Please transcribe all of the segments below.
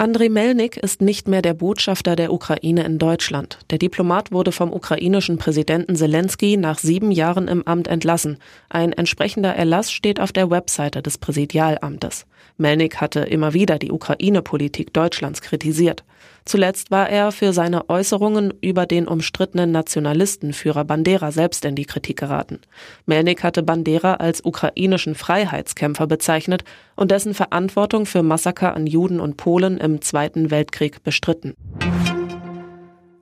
Andrei Melnik ist nicht mehr der Botschafter der Ukraine in Deutschland. Der Diplomat wurde vom ukrainischen Präsidenten Zelensky nach sieben Jahren im Amt entlassen. Ein entsprechender Erlass steht auf der Webseite des Präsidialamtes. Melnik hatte immer wieder die Ukraine-Politik Deutschlands kritisiert. Zuletzt war er für seine Äußerungen über den umstrittenen Nationalistenführer Bandera selbst in die Kritik geraten. Melnik hatte Bandera als ukrainischen Freiheitskämpfer bezeichnet und dessen Verantwortung für Massaker an Juden und Polen im Zweiten Weltkrieg bestritten.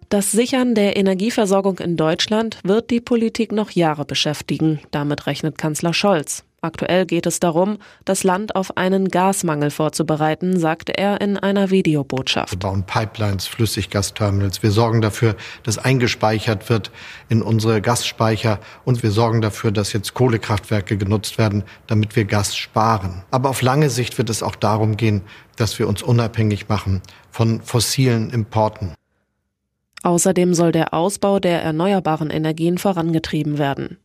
Das Sichern der Energieversorgung in Deutschland wird die Politik noch Jahre beschäftigen. Damit rechnet Kanzler Scholz. Aktuell geht es darum, das Land auf einen Gasmangel vorzubereiten, sagte er in einer Videobotschaft. Wir bauen Pipelines, Flüssiggasterminals. Wir sorgen dafür, dass eingespeichert wird in unsere Gasspeicher und wir sorgen dafür, dass jetzt Kohlekraftwerke genutzt werden, damit wir Gas sparen. Aber auf lange Sicht wird es auch darum gehen, dass wir uns unabhängig machen von fossilen Importen. Außerdem soll der Ausbau der erneuerbaren Energien vorangetrieben werden.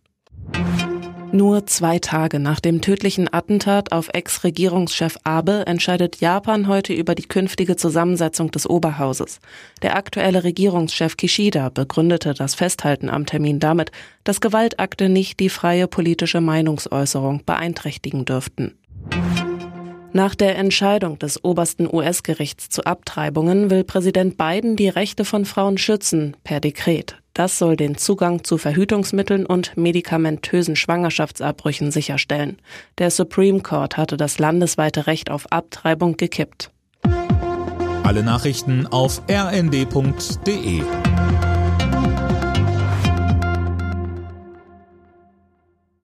Nur zwei Tage nach dem tödlichen Attentat auf Ex-Regierungschef Abe entscheidet Japan heute über die künftige Zusammensetzung des Oberhauses. Der aktuelle Regierungschef Kishida begründete das Festhalten am Termin damit, dass Gewaltakte nicht die freie politische Meinungsäußerung beeinträchtigen dürften. Nach der Entscheidung des obersten US-Gerichts zu Abtreibungen will Präsident Biden die Rechte von Frauen schützen, per Dekret. Das soll den Zugang zu Verhütungsmitteln und medikamentösen Schwangerschaftsabbrüchen sicherstellen. Der Supreme Court hatte das landesweite Recht auf Abtreibung gekippt. Alle Nachrichten auf rnd.de